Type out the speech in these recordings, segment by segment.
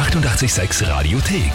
886 Radiothek.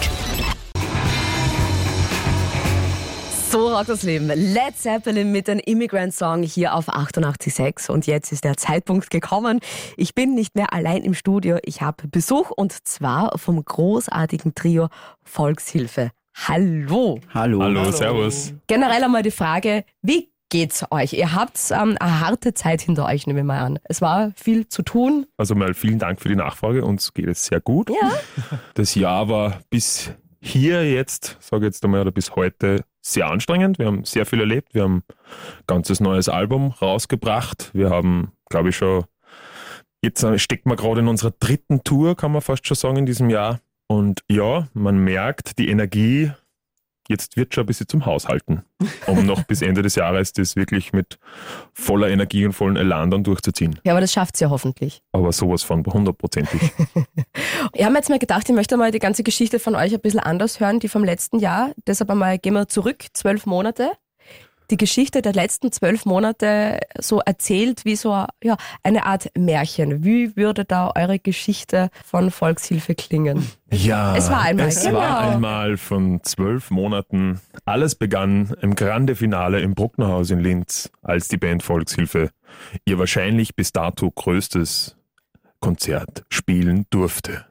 So rockt das Leben. Led Zeppelin mit einem Immigrant Song hier auf 88.6 und jetzt ist der Zeitpunkt gekommen. Ich bin nicht mehr allein im Studio. Ich habe Besuch und zwar vom großartigen Trio Volkshilfe. Hallo. Hallo. Hallo, servus. Generell einmal die Frage, wie geht's euch? Ihr habt ähm, eine harte Zeit hinter euch, nehme ich mal an. Es war viel zu tun. Also mal vielen Dank für die Nachfrage. Uns geht es sehr gut. Ja. Das Jahr war bis hier jetzt, sage ich jetzt einmal, oder bis heute sehr anstrengend. Wir haben sehr viel erlebt. Wir haben ein ganzes neues Album rausgebracht. Wir haben, glaube ich, schon, jetzt stecken wir gerade in unserer dritten Tour, kann man fast schon sagen, in diesem Jahr. Und ja, man merkt, die Energie jetzt wird schon ein bisschen zum Haushalten, um noch bis Ende des Jahres das wirklich mit voller Energie und vollen Elan dann durchzuziehen. Ja, aber das schafft's ja hoffentlich. Aber sowas von hundertprozentig. Ich habe mir jetzt mal gedacht, ich möchte mal die ganze Geschichte von euch ein bisschen anders hören, die vom letzten Jahr. Deshalb einmal gehen wir zurück, zwölf Monate. Die Geschichte der letzten zwölf Monate so erzählt wie so ja, eine Art Märchen. Wie würde da eure Geschichte von Volkshilfe klingen? Ja, Es war einmal, Es genau. war einmal von zwölf Monaten. Alles begann im Grande Finale im Brucknerhaus in Linz, als die Band Volkshilfe ihr wahrscheinlich bis dato größtes Konzert spielen durfte.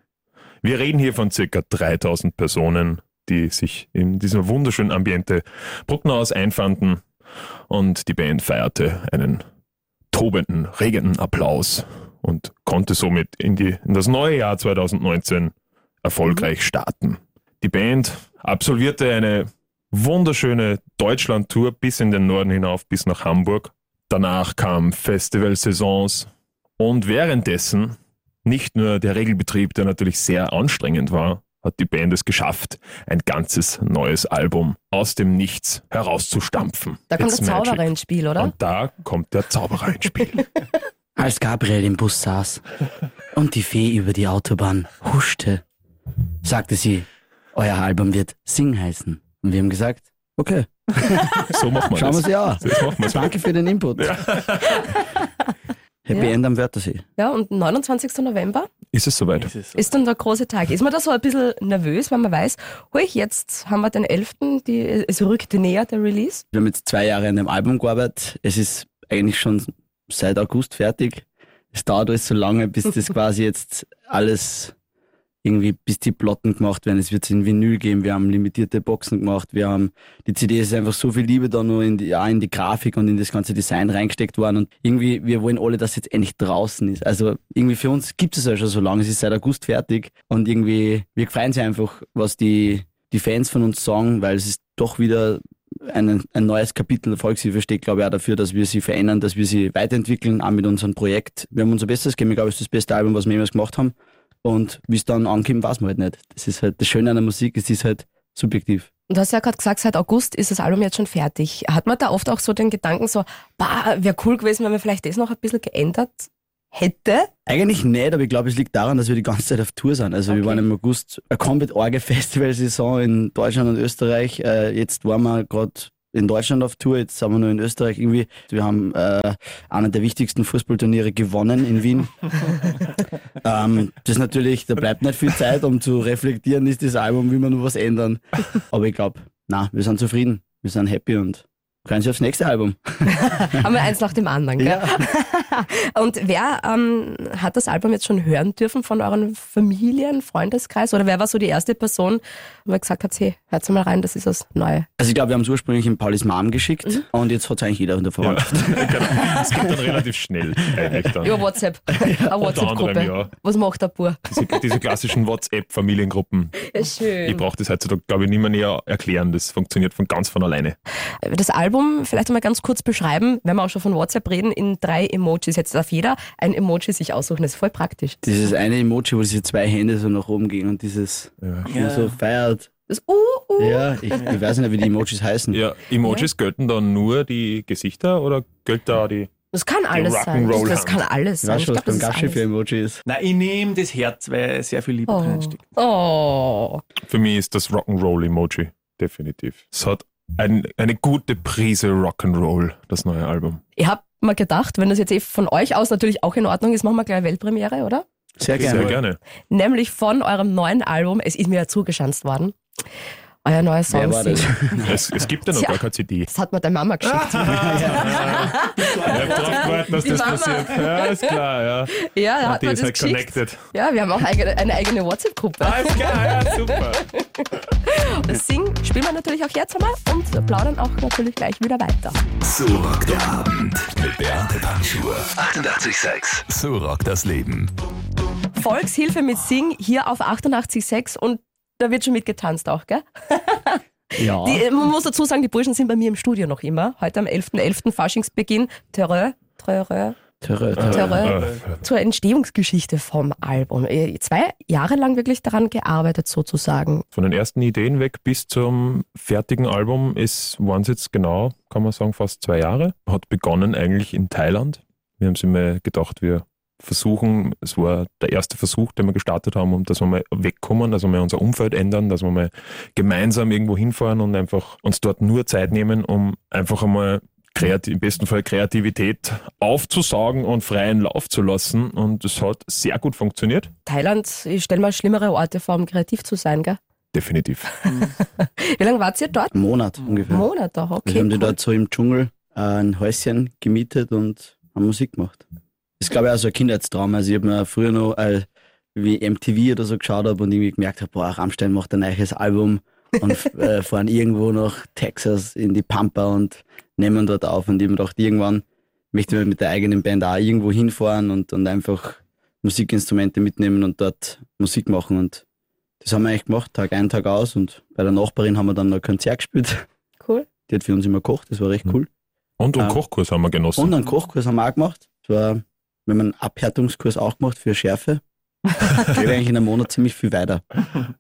Wir reden hier von circa 3000 Personen, die sich in diesem wunderschönen Ambiente Brucknerhaus einfanden und die Band feierte einen tobenden, regenden Applaus und konnte somit in, die, in das neue Jahr 2019 erfolgreich starten. Die Band absolvierte eine wunderschöne Deutschland-Tour bis in den Norden hinauf, bis nach Hamburg. Danach kamen Festivalsaisons und währenddessen nicht nur der Regelbetrieb, der natürlich sehr anstrengend war, hat die Band es geschafft, ein ganzes neues Album aus dem Nichts herauszustampfen. Da kommt It's der Zauberer magic. ins Spiel, oder? Und da kommt der Zauberer ins Spiel. Als Gabriel im Bus saß und die Fee über die Autobahn huschte, sagte sie, euer Album wird Sing heißen. Und wir haben gesagt, okay, So macht man schauen wir das. sie an. Machen wir. Danke für den Input. Happy Ja. End am Wörthersee. Ja, und 29. November Ist es soweit? ist dann der große Tag. Ist man da so ein bisschen nervös, wenn man weiß, hui, jetzt haben wir den 11., die, es rückt näher, der Release? Wir haben jetzt zwei Jahre an dem Album gearbeitet. Es ist eigentlich schon seit August fertig. Es dauert alles so lange, bis das quasi jetzt alles irgendwie, bis die Platten gemacht werden. Es wird in Vinyl geben. Wir haben limitierte Boxen gemacht. Wir haben, die CD ist einfach so viel Liebe da nur in die, auch in die Grafik und in das ganze Design reingesteckt worden. Und irgendwie, wir wollen alle, dass es jetzt endlich draußen ist. Also irgendwie für uns gibt es ja schon so lange. Es ist seit August fertig. Und irgendwie, wir freuen sich einfach, was die, die Fans von uns sagen, weil es ist doch wieder ein, ein neues Kapitel der Volkshilfe steht, glaube ich, auch dafür, dass wir sie verändern, dass wir sie weiterentwickeln, auch mit unserem Projekt. Wir haben unser Bestes gegeben. Ich glaube, es ist das beste Album, was wir jemals gemacht haben. Und wie es dann ankommt, weiß man halt nicht. Das ist halt das Schöne an der Musik, es ist halt subjektiv. Und du hast ja gerade gesagt, seit August ist das Album jetzt schon fertig. Hat man da oft auch so den Gedanken so, bah, wäre cool gewesen, wenn man vielleicht das noch ein bisschen geändert hätte? Eigentlich nicht, aber ich glaube, es liegt daran, dass wir die ganze Zeit auf Tour sind. Also wir Okay. waren im August eine komplett orge Festivalsaison in Deutschland und Österreich. Äh, jetzt waren wir gerade in Deutschland auf Tour, jetzt sind wir nur in Österreich irgendwie. Wir haben äh, einer der wichtigsten Fußballturniere gewonnen in Wien. ähm, das ist natürlich, da bleibt nicht viel Zeit, um zu reflektieren, ist das Album, will man nur was ändern. Aber ich glaube, na, wir sind zufrieden, wir sind happy und freuen sich aufs nächste Album. Haben wir eins nach dem anderen, gell? Und wer ähm, hat das Album jetzt schon hören dürfen von euren Familien, Freundeskreis? Oder wer war so die erste Person, wo ihr gesagt habt, hey, hört mal rein, das ist das Neue? Also ich glaube, wir haben es ursprünglich in Paulis Mom geschickt und jetzt hat es eigentlich jeder in der Verwandtschaft. genau. Das geht dann relativ schnell eigentlich dann. Ja, WhatsApp. Eine WhatsApp-Gruppe. ja. Was macht der Bur? Diese, diese klassischen WhatsApp-Familiengruppen. Ja, Ich schön. brauche das heutzutage, glaube ich, nicht mehr näher erklären. Das funktioniert von ganz von alleine. Das Album vielleicht einmal ganz kurz beschreiben, wenn wir auch schon von WhatsApp reden, in drei Emojis. Jetzt darf jeder ein Emoji sich aussuchen. Das ist voll praktisch. Dieses eine Emoji, wo diese zwei Hände so nach oben gehen und dieses Ja. so feiert. Das Uh, uh. Ja, ich, ich weiß nicht, wie die Emojis heißen. Ja, Emojis gelten dann nur die Gesichter oder gilt da die. Das kann alles sein. Rock'n'Roll Das kann alles Ich sein. weiß Ich schon, was das Gaschi für. Emoji ist. Nein, ich nehme das Herz, weil sehr viel Liebe drin Oh. steckt. oh. Für mich ist das Rock'n'Roll-Emoji. Definitiv. Es hat ein, eine gute Prise Rock'n'Roll, das neue Album. Ich habe mal gedacht, wenn das jetzt eh von euch aus natürlich auch in Ordnung ist, machen wir gleich Weltpremiere, oder? Sehr gerne. Sehr gerne. Nämlich von eurem neuen Album. Es ist mir ja zugeschanzt worden. Euer neuer Song Wer war das? Sing. Es, es gibt ja noch Tja. gar keine CD. Das hat mir deine Mama geschickt. Ich hab drauf gewartet, dass Die das Mama. passiert. Ja, ist klar, ja. Ja, da hat Die man ist das halt geschickt. connected. Ja, wir haben auch eigene, eine eigene WhatsApp-Gruppe. Alles klar, ja, super. Das Sing spielen wir natürlich auch jetzt einmal und plaudern auch natürlich gleich wieder weiter. So rockt der Abend mit Beate Panschur. 88,6. So rockt das Leben. Volkshilfe mit Sing hier auf 88.6 und da wird schon mitgetanzt auch, gell? Ja. Die, man muss dazu sagen, die Burschen sind bei mir im Studio noch immer. Heute am 11.11. Faschingsbeginn. Terreur, Terreur, törö. Terreur. Äh, Zur Entstehungsgeschichte vom Album. Zwei Jahre lang wirklich daran gearbeitet sozusagen. Von den ersten Ideen weg bis zum fertigen Album ist, waren es jetzt genau, kann man sagen, fast zwei Jahre. Hat begonnen eigentlich in Thailand. Wir haben sich mal gedacht, wir versuchen, es war der erste Versuch, den wir gestartet haben, um dass wir mal wegkommen, dass wir mal unser Umfeld ändern, dass wir mal gemeinsam irgendwo hinfahren und einfach uns dort nur Zeit nehmen, um einfach einmal kreativ, im besten Fall Kreativität aufzusaugen und freien Lauf zu lassen. Und es hat sehr gut funktioniert. Thailand, ich stelle mal schlimmere Orte vor, um kreativ zu sein, gell? Definitiv. Wie lange wart ihr dort? Einen Monat ungefähr. Monat auch, Wir okay. haben die cool. dort so im Dschungel äh, ein Häuschen gemietet und haben Musik gemacht. Das ist, glaube ich, auch so ein Kindheitstraum. Also ich habe mir früher noch, äh, wie MTV oder so geschaut habe und irgendwie gemerkt habe, boah, Rammstein macht ein neues Album und äh, fahren irgendwo nach Texas in die Pampa und nehmen dort auf. Und ich habe mir gedacht, irgendwann möchte ich mit der eigenen Band auch irgendwo hinfahren und, und einfach Musikinstrumente mitnehmen und dort Musik machen. Und das haben wir eigentlich gemacht, Tag ein, Tag aus. Und bei der Nachbarin haben wir dann noch ein Konzert gespielt. Cool. Die hat für uns immer gekocht, das war recht cool. Und einen Ah. Kochkurs haben wir genossen. Und einen Kochkurs haben wir auch gemacht. Das war, wir haben einen Abhärtungskurs auch gemacht für Schärfe. Geht eigentlich in einem Monat ziemlich viel weiter.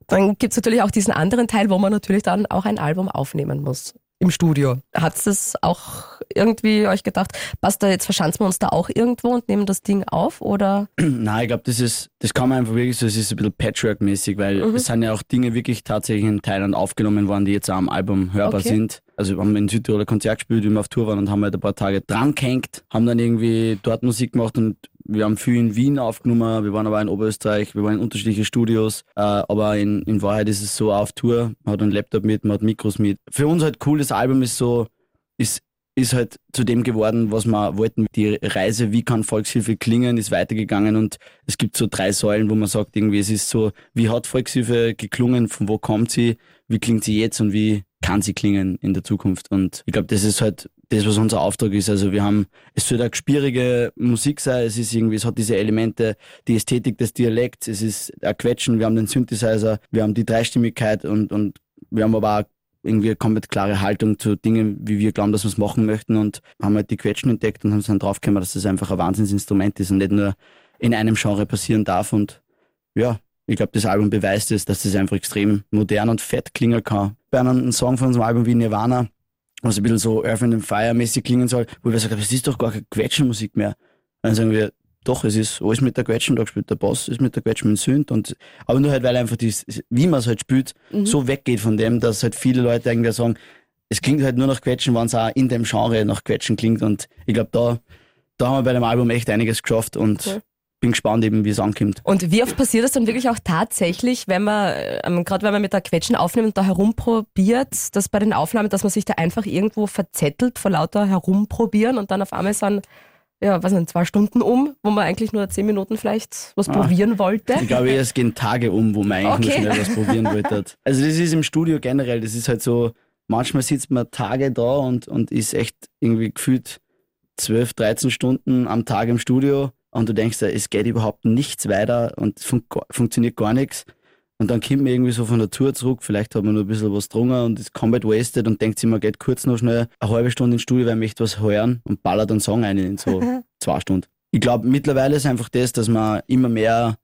Dann gibt's natürlich auch diesen anderen Teil, wo man natürlich dann auch ein Album aufnehmen muss. Im Studio. Hat's das auch irgendwie euch gedacht, passt da jetzt verschanzen wir uns da auch irgendwo und nehmen das Ding auf oder? Nein, ich glaube, das ist, das kann man einfach wirklich so, es ist ein bisschen Patchwork-mäßig, weil Mhm. es sind ja auch Dinge wirklich tatsächlich in Thailand aufgenommen worden, die jetzt auch am Album hörbar Okay. sind. Also wir haben in Südtirol ein Konzert gespielt, wie wir auf Tour waren und haben halt ein paar Tage dran gehängt, haben dann irgendwie dort Musik gemacht und wir haben viel in Wien aufgenommen, wir waren aber in Oberösterreich, wir waren in unterschiedlichen Studios, äh, aber in, in Wahrheit ist es so auf Tour, man hat einen Laptop mit, man hat Mikros mit. Für uns halt cool, das Album ist so, ist ist halt zu dem geworden, was wir wollten. Die Reise, wie kann Volkshilfe klingen, ist weitergegangen und es gibt so drei Säulen, wo man sagt, irgendwie, es ist so, wie hat Volkshilfe geklungen, von wo kommt sie, wie klingt sie jetzt und wie kann sie klingen in der Zukunft. Und ich glaube, das ist halt das, was unser Auftrag ist. Also wir haben, es soll eine spierige Musik sein, es ist irgendwie, es hat diese Elemente, die Ästhetik des Dialekts, es ist ein Quetschen, wir haben den Synthesizer, wir haben die Dreistimmigkeit und, und wir haben aber auch irgendwie eine komplett klare Haltung zu Dingen, wie wir glauben, dass wir es machen möchten. Und haben halt die Quetschen entdeckt und haben dann draufgekommen, dass das einfach ein Wahnsinnsinstrument ist und nicht nur in einem Genre passieren darf. Und ja, ich glaube, das Album beweist es, dass das einfach extrem modern und fett klingen kann. Bei einem Song von unserem Album wie Nirvana, was ein bisschen so Earth and Fire mäßig klingen soll, wo wir sagen, das ist doch gar keine Quetschenmusik mehr. Dann sagen wir, doch, es ist alles mit der Quetschen, da spielt der Bass, ist mit der Quetschen mit Synth und, aber nur halt, weil einfach die, wie man es halt spielt, Mhm. so weggeht von dem, dass halt viele Leute irgendwie sagen, es klingt halt nur nach Quetschen, wenn es auch in dem Genre nach Quetschen klingt und ich glaube, da, da haben wir bei dem Album echt einiges geschafft und Cool. Bin gespannt eben, wie es ankommt. Und wie oft passiert das dann wirklich auch tatsächlich, wenn man, ähm, gerade wenn man mit der Quetschen aufnimmt und da herumprobiert, dass bei den Aufnahmen, dass man sich da einfach irgendwo verzettelt vor lauter Herumprobieren und dann auf einmal sind, ja, was sind zwei Stunden um, wo man eigentlich nur zehn Minuten vielleicht was Ah. probieren wollte. Ich glaube, es gehen Tage um, wo man eigentlich Okay. nur schnell was probieren wollte. Also das ist im Studio generell, das ist halt so, manchmal sitzt man Tage da und, und ist echt irgendwie gefühlt 12, 13 Stunden am Tag im Studio und du denkst, es geht überhaupt nichts weiter und fun funktioniert gar nichts. Und dann kommt man irgendwie so von der Tour zurück, vielleicht hat man nur ein bisschen was getrunken und ist komplett wasted und denkt sich, man geht kurz noch schnell eine halbe Stunde ins Studio, weil man möchte was hören und ballert einen Song ein in so zwei Stunden. Ich glaube, mittlerweile ist einfach das, dass man immer mehr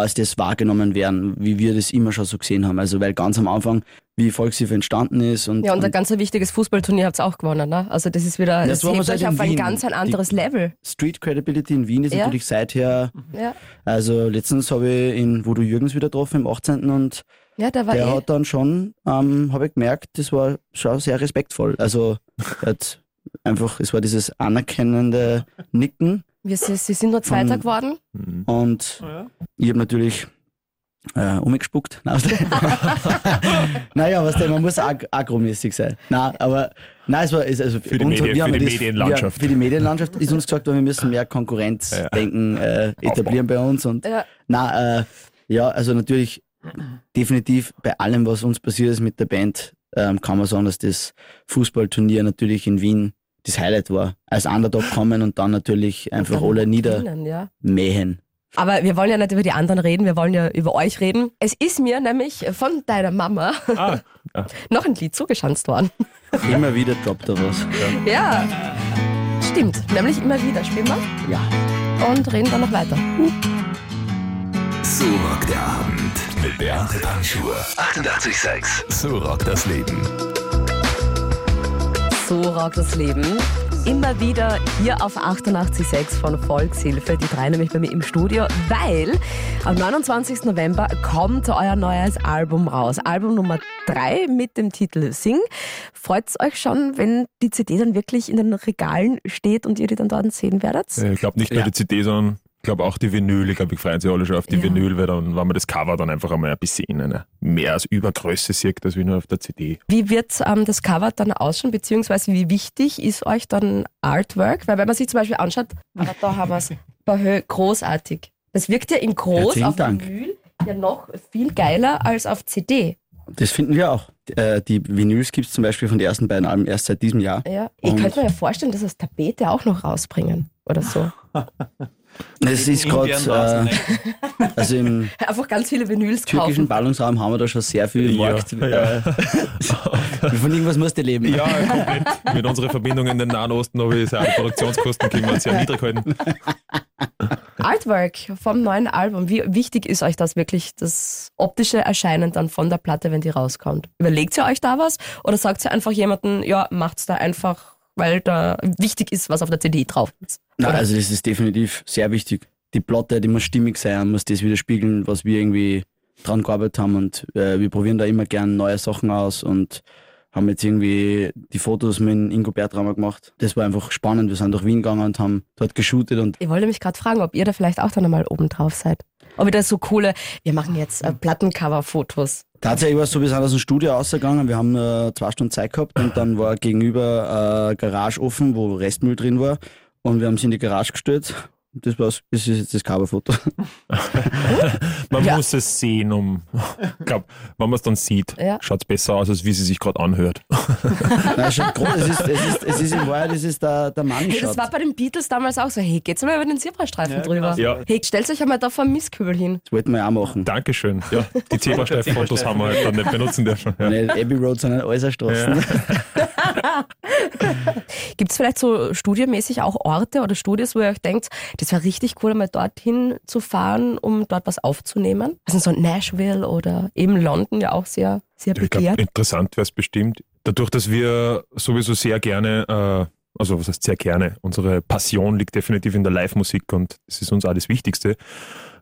als das wahrgenommen werden, wie wir das immer schon so gesehen haben. Also weil ganz am Anfang, wie Volkshilfe entstanden ist und, Ja, und ein und ganz ein wichtiges Fußballturnier habt ihr auch gewonnen, ne? Also das ist wieder, Das das, hebt halt euch in auf ein ganz ein anderes Level. Street Credibility in Wien ist Ja. natürlich seither, Ja, also letztens habe ich in Voodoo Jürgens wieder getroffen, im 18. und ja der war der eh. hat dann schon, ähm, habe ich gemerkt, das war schon sehr respektvoll. Also hat einfach, es war dieses anerkennende Nicken Wir, sie, sie sind nur Zweiter Von- geworden. Mhm. Und Ah, ja. ich habe natürlich äh, umgespuckt. Naja, was denn, man muss ag agromäßig sein. Nein, aber nein, es war ist also Für die uns- Medien- wir haben für die das- Medienlandschaft. Wir, für die Medienlandschaft ist uns gesagt worden, wir müssen mehr Konkurrenzdenken äh, etablieren bei uns und Ja. na äh, ja, also natürlich definitiv bei allem, was uns passiert ist mit der Band, ähm, kann man sagen, dass das Fußballturnier natürlich in Wien das Highlight war. Als Underdog kommen und dann natürlich einfach Dann alle gewinnen, ja. niedermähen. Aber wir wollen ja nicht über die anderen reden, wir wollen ja über euch reden. Es ist mir nämlich von deiner Mama Ah, ja. noch ein Lied zugeschanzt worden. Immer wieder droppt er was. Ja, stimmt. Nämlich immer wieder. Spielen wir Ja. und reden dann noch weiter. So rockt der Abend mit Beate Panschur. 88,6. So rockt das Leben. So rockt das Leben. Immer wieder hier auf 88.6 von Volkshilfe. Die drei nämlich bei mir im Studio, weil am 29. November kommt euer neues Album raus. Album Nummer 3 mit dem Titel Sing. Freut es euch schon, wenn die CD dann wirklich in den Regalen steht und ihr die dann dort sehen werdet? Ich glaube nicht nur Ja. die CD, sondern ich glaube auch die Vinyl. Ich glaube, ich freuen sich alle schon auf die Ja. Vinyl, weil dann, wenn man das Cover dann einfach einmal ein bisschen in einer mehr als Übergröße sieht, als wie nur auf der CD. Wie wird ähm, das Cover dann ausschauen, beziehungsweise wie wichtig ist euch dann Artwork? Weil wenn man sich zum Beispiel anschaut, aber da haben wir es, Bahö, großartig. Das wirkt ja in groß Herzlichen auf Dank. Vinyl ja noch viel geiler als auf CD. Das finden wir auch. Äh, Die Vinyls gibt es zum Beispiel von den ersten beiden Alben erst seit diesem Jahr. Ja. Ich Und- könnte mir ja vorstellen, dass das Tapete auch noch rausbringen oder so. Es ist gerade, äh, also im Einfach ganz viele Vinyls türkischen kaufen. Ballungsraum haben wir da schon sehr viel Ja, Markt. ja. Äh, von irgendwas musst du leben. Ja, komplett. Mit unseren Verbindungen in den Nahen Osten habe ich die Produktionskosten können wir sehr niedrig halten. Artwork vom neuen Album. Wie wichtig ist euch das wirklich, das optische Erscheinen dann von der Platte, wenn die rauskommt? Überlegt ihr euch da was oder sagt ihr einfach jemanden, ja, macht's da einfach, weil da wichtig ist, was auf der CD drauf ist? Nein, also das ist definitiv sehr wichtig. Die Platte, die muss stimmig sein, muss das widerspiegeln, was wir irgendwie dran gearbeitet haben und äh, wir probieren da immer gern neue Sachen aus und haben jetzt irgendwie die Fotos mit Ingo Bertrammer gemacht. Das war einfach spannend. Wir sind durch Wien gegangen und haben dort geshootet und Ich wollte mich gerade fragen, ob ihr da vielleicht auch dann einmal oben drauf seid. Ihr da so coole, wir machen jetzt äh, Plattencover-Fotos. Tatsächlich war es so, wir sind aus dem Studio rausgegangen, wir haben nur zwei Stunden Zeit gehabt und dann war gegenüber äh, Garage offen, wo Restmüll drin war und wir haben sie in die Garage gestellt. Das war's, das ist jetzt das Coverfoto. Man Ja. muss es sehen, um. Ich glaube, wenn man es dann sieht, Ja. schaut es besser aus, als wie sie sich gerade anhört. Nein, schon groß. Es ist, es ist, es ist in Wahrheit, es ist der, der Money Hey, das war bei den Beatles damals auch so, hey, geht's mal über den Zebrastreifen Ja, drüber? genau. Ja. Hey, stellt euch einmal da vor einen Mistkübel hin. Das wollten wir ja auch machen. Dankeschön. Ja, die Zebrastreifen-Fotos haben wir halt dann nicht benutzen dürfen. Ja. Nicht Abbey Road, sondern alles Straßen. Gibt es vielleicht so studiomäßig auch Orte oder Studios, wo ihr euch denkt, das wäre richtig cool, mal dorthin zu fahren, um dort was aufzunehmen? Also so Nashville oder eben London ja auch sehr, sehr glaube, begehrt. interessant wäre es bestimmt. Dadurch, dass wir sowieso sehr gerne, äh, also was heißt sehr gerne, unsere Passion liegt definitiv in der Live-Musik und das ist uns auch das Wichtigste,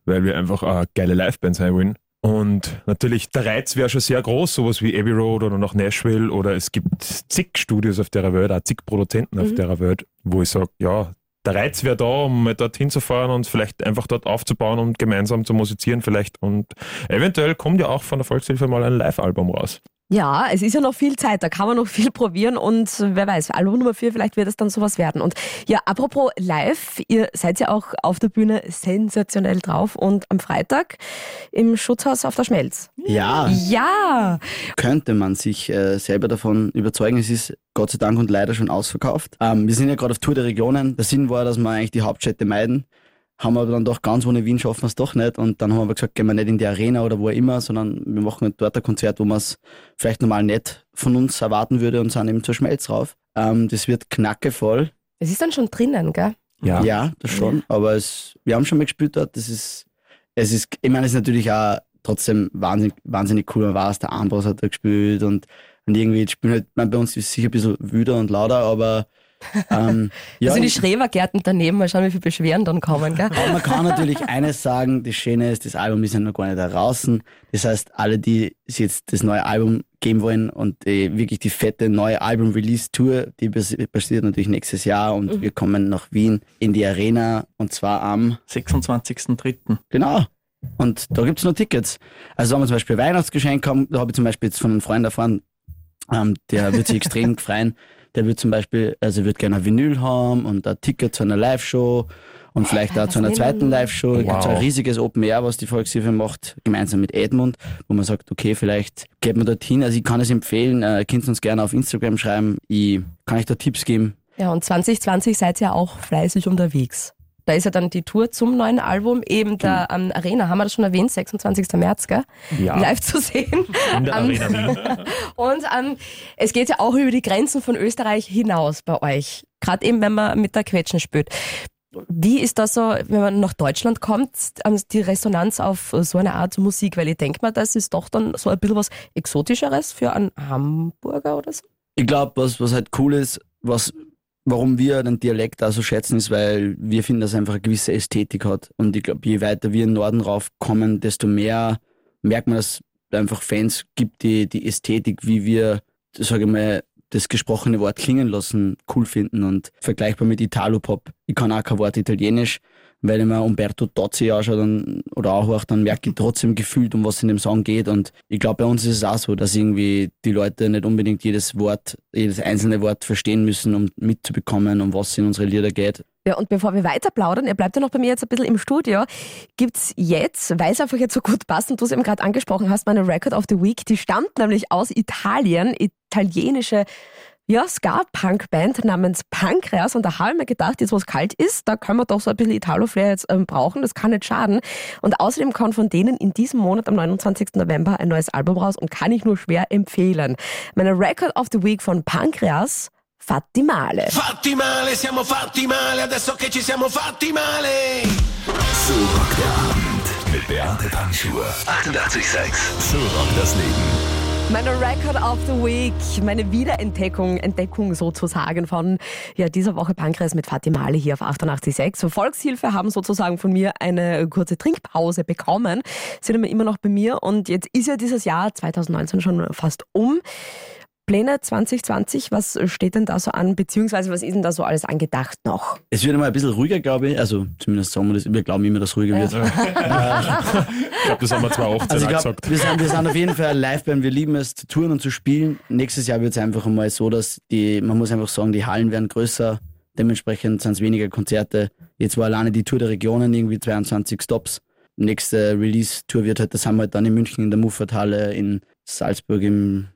weil wir einfach eine geile Liveband sein wollen. Und natürlich, der Reiz wäre schon sehr groß, sowas wie Abbey Road oder nach Nashville oder es gibt zig Studios auf der Welt, auch zig Produzenten auf Mhm. der Welt, wo ich sage, ja, der Reiz wäre da, um mal dorthin zu fahren und vielleicht einfach dort aufzubauen und gemeinsam zu musizieren vielleicht. Und eventuell kommt ja auch von der Volkshilfe mal ein Live-Album raus. Ja, es ist ja noch viel Zeit, da kann man noch viel probieren und wer weiß, Album Nummer 4, vielleicht wird es dann sowas werden. Und ja, apropos live, ihr seid ja auch auf der Bühne sensationell drauf und am Freitag im Schutzhaus auf der Schmelz. Ja, Ja, könnte man sich äh, selber davon überzeugen. Es ist Gott sei Dank und leider schon ausverkauft. Ähm, wir sind ja gerade auf Tour der Regionen. Der Sinn war, dass wir eigentlich die Hauptstädte meiden. Haben aber dann doch ganz ohne Wien schaffen wir es doch nicht. Und dann haben wir aber gesagt, gehen wir nicht in die Arena oder wo immer, sondern wir machen halt dort ein Konzert, wo man es vielleicht normal nicht von uns erwarten würde und sind eben zur Schmelz rauf. Ähm, das wird knackevoll. es ist dann schon drinnen, gell? Ja, das schon. Aber es, wir haben schon mal gespielt dort. Das ist, es ist, ich meine, es ist natürlich auch trotzdem wahnsinnig, wahnsinnig cool. Man weiß, der Ambros hat da gespielt und, und irgendwie spielen halt, bei uns ist es sicher ein bisschen wüder und lauter, aber ähm, ja, das sind die Schrebergärten daneben, mal schauen, wie viele Beschwerden dann kommen, gell? aber man kann natürlich eines sagen, das Schöne ist, das Album ist ja noch gar nicht da draußen. Das heißt, alle, die sich jetzt das neue Album geben wollen und äh, wirklich die fette neue Album-Release-Tour, die passiert natürlich nächstes Jahr und mhm. wir kommen nach Wien in die Arena und zwar am 26.03. Genau. Und da gibt's noch Tickets. Also wenn wir zum Beispiel Weihnachtsgeschenk haben, da habe ich zum Beispiel jetzt von einem Freund erfahren, ähm, der wird sich extrem freuen. Der wird zum Beispiel, also wird gerne ein Vinyl haben und ein Ticket zu einer Live-Show und vielleicht auch zu einer zweiten Live-Show. Wow. gibt ein riesiges Open Air, was die Volkshilfe macht, gemeinsam mit Edmund, wo man sagt, okay, vielleicht geht man dorthin. Also ich kann es empfehlen, äh, könnt uns gerne auf Instagram schreiben. Ich kann euch da Tipps geben. Ja, und 2020 seid ihr auch fleißig unterwegs. Da ist ja dann die Tour zum neuen Album, eben der ähm, Arena, haben wir das schon erwähnt, 26. März, gell? Ja. Live zu sehen. In der Arena Wien. Und ähm, es geht ja auch über die Grenzen von Österreich hinaus bei euch. Gerade eben, wenn man mit der Quetschen spielt. Wie ist das so, wenn man nach Deutschland kommt, ähm, die Resonanz auf so eine Art Musik? Weil ich denke mal, das ist doch dann so ein bisschen was Exotischeres für einen Hamburger oder so. Ich glaube, was, was halt cool ist, was, warum wir den Dialekt auch so schätzen, ist, weil wir finden, dass er einfach eine gewisse Ästhetik hat. Und ich glaube, je weiter wir in den Norden raufkommen, desto mehr merkt man, dass es einfach Fans gibt, die die Ästhetik, wie wir, sage ich mal, das gesprochene Wort klingen lassen cool finden und vergleichbar mit Italo-Pop. Ich kann auch kein Wort Italienisch, weil ich mir Umberto Tozzi anschaue oder auch, dann merke ich trotzdem gefühlt, um was in dem Song geht. Und ich glaube, bei uns ist es auch so, dass irgendwie die Leute nicht unbedingt jedes Wort, jedes einzelne Wort verstehen müssen, um mitzubekommen, um was in unsere Lieder geht. Ja, und bevor wir weiter plaudern, ihr bleibt ja noch bei mir jetzt ein bisschen im Studio, gibt's jetzt, weil es einfach jetzt so gut passt und du es eben gerade angesprochen hast, meine Record of the Week, die stammt nämlich aus Italien, italienische ja, Ska-Punk-Band namens Pancreas und da haben wir gedacht, jetzt wo es kalt ist, da können wir doch so ein bisschen Italo-Flair jetzt ähm, brauchen, das kann nicht schaden. Und außerdem kommt von denen in diesem Monat am 29. November ein neues Album raus und kann ich nur schwer empfehlen. Meine Record of the Week von Pancreas fatti male. Fatti male, siamo fatti male, adesso che ci siamo fatti male. So rockt der Abend mit Beate Panschur. 88,6. So rockt das Leben. Meine Record of the Week, meine Wiederentdeckung, Entdeckung sozusagen von ja, dieser Woche Pankreas mit Fatima Ali hier auf 88.6. Volkshilfe haben sozusagen von mir eine kurze Trinkpause bekommen, sind immer noch bei mir und jetzt ist ja dieses Jahr 2019 schon fast um. Pläne 2020, was steht denn da so an, beziehungsweise was ist denn da so alles angedacht noch? Es wird immer ein bisschen ruhiger, glaube ich. Also zumindest sagen wir das, wir glauben immer, dass es ruhiger wird. ich glaube, das haben wir zwar oft also gesagt. Wir sind, wir sind auf jeden Fall live beim Wir lieben es zu touren und zu spielen. Nächstes Jahr wird es einfach einmal so, dass die, man muss einfach sagen, die Hallen werden größer. Dementsprechend sind es weniger Konzerte. Jetzt war alleine die Tour der Regionen irgendwie 22 Stops. Nächste Release-Tour wird halt, das haben wir halt dann in München in der Muffathalle, in Salzburg im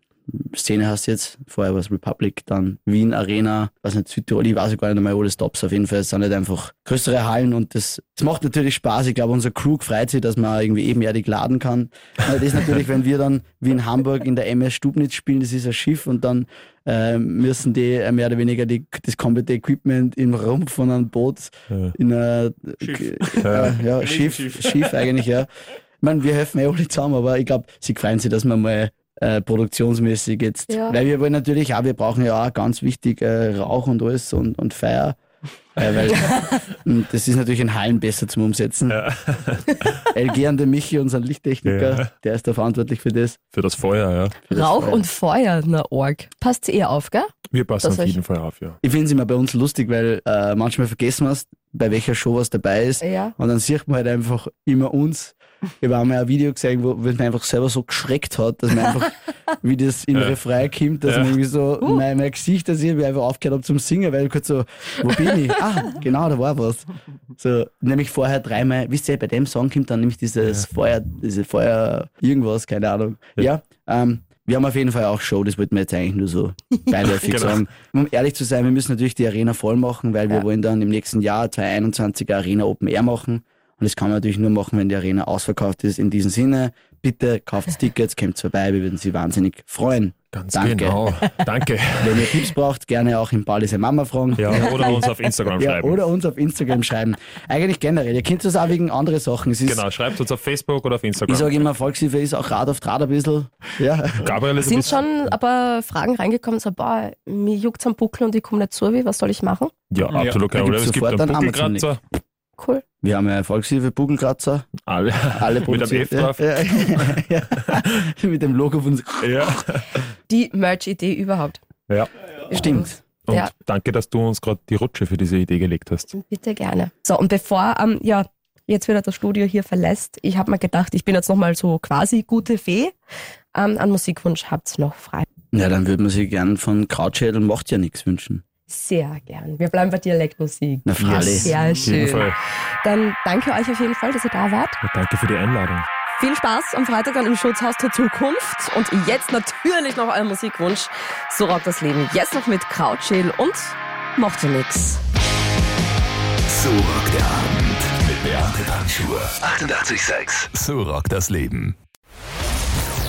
Szene hast jetzt. Vorher war es Republic, dann Wien Arena, was nicht Südtirol, ich weiß gar nicht mehr, wo das Stops. Auf jeden Fall es sind nicht einfach größere Hallen und das, das macht natürlich Spaß. Ich glaube, unser Crew freut sich, dass man irgendwie ebenerdig laden kann. Das ist natürlich, wenn wir dann wie in Hamburg in der MS Stubnitz spielen, das ist ein Schiff und dann äh, müssen die äh, mehr oder weniger die, das komplette Equipment im Rumpf von einem Boot ja. in einer Schiff, äh, ja, Schiff, Schiff eigentlich, ja. Ich meine, wir helfen eh alle zusammen, aber ich glaube, sie freuen sich, dass man mal äh, produktionsmäßig jetzt. Ja. Weil wir wollen natürlich auch, wir brauchen ja auch ganz wichtig äh, Rauch und alles und, und Feier. Äh, weil, das ist natürlich in Hallen besser zum Umsetzen. Ja. LG an der Michi, unser Lichttechniker, ja. der ist da verantwortlich für das. Für das Feuer, ja. Das Rauch Feuer. und Feuer, na Org. Passt eher auf, gell? Wir passen das auf jeden Fall auf, ja. Ich finde es immer bei uns lustig, weil äh, manchmal vergessen wir es, bei welcher Show was dabei ist. Ja. Und dann sieht man halt einfach immer uns ich habe einmal ein Video gesehen, wo, wo man einfach selber so geschreckt hat, dass man einfach, wie das in ja. Refrain kommt, dass ja. man irgendwie so uh. mein, mein Gesicht, dass ich einfach aufgehört habe zum Singen, weil ich kurz so, wo bin ich? ah, genau, da war was. So, nämlich vorher dreimal, wisst ihr, bei dem Song kommt dann nämlich dieses ja. Feuer, diese Feuer, irgendwas, keine Ahnung. Ja, ähm, wir haben auf jeden Fall auch Show, das wollten wir jetzt eigentlich nur so beiläufig genau. sagen. Um ehrlich zu sein, wir müssen natürlich die Arena voll machen, weil wir wollen dann im nächsten Jahr 2021 Arena Open Air machen. Und das kann man natürlich nur machen, wenn die Arena ausverkauft ist. In diesem Sinne, bitte kauft Tickets, kommt vorbei, wir würden Sie wahnsinnig freuen. Ganz Danke. genau. Danke. Wenn ihr Tipps braucht, gerne auch im Ball Mama fragen. Ja, oder uns auf Instagram ja, schreiben. Oder uns auf Instagram schreiben. Eigentlich generell. Ihr kennt das auch wegen anderen Sachen. Es genau, schreibt uns auf Facebook oder auf Instagram. Ich sage immer, Volkshilfe ist auch Rad auf Draht ein bisschen. Ja. Gabriel ist Sind schon aber Fragen reingekommen, so, boah, mir juckt am Buckel und ich komme nicht zu, wie, was soll ich machen? Ja, absolut. Ja. Da gibt es gibt einen Buckel Cool. Wir haben ja Volkshilfe Bugelkratzer. Alle, Alle mit einem F drauf. Ja, ja, ja. Mit dem Logo von Ja. Die Merch-Idee überhaupt. ja. Stimmt. Und Ja. danke, dass du uns gerade die Rutsche für diese Idee gelegt hast. Bitte gerne. So, und bevor ähm, ja, jetzt wieder das Studio hier verlässt, ich habe mir gedacht, ich bin jetzt nochmal so quasi gute Fee. Ähm, einen Musikwunsch habt's noch frei. Ja, dann würde man sich gern von Krautschädel macht ja nichts wünschen. Sehr gern. Wir bleiben bei Dialektmusik. Na, freilich. Sehr Auf jeden schön. Fall. Dann danke euch auf jeden Fall, dass ihr da wart. Ja, danke für die Einladung. Viel Spaß am Freitag dann im Schutzhaus der Zukunft. Und jetzt natürlich noch euer Musikwunsch. So rockt das Leben. Jetzt noch mit Krautschäl und macht ja nix. So rockt der Abend mit Beate Panschur. 88,6. So rockt das Leben.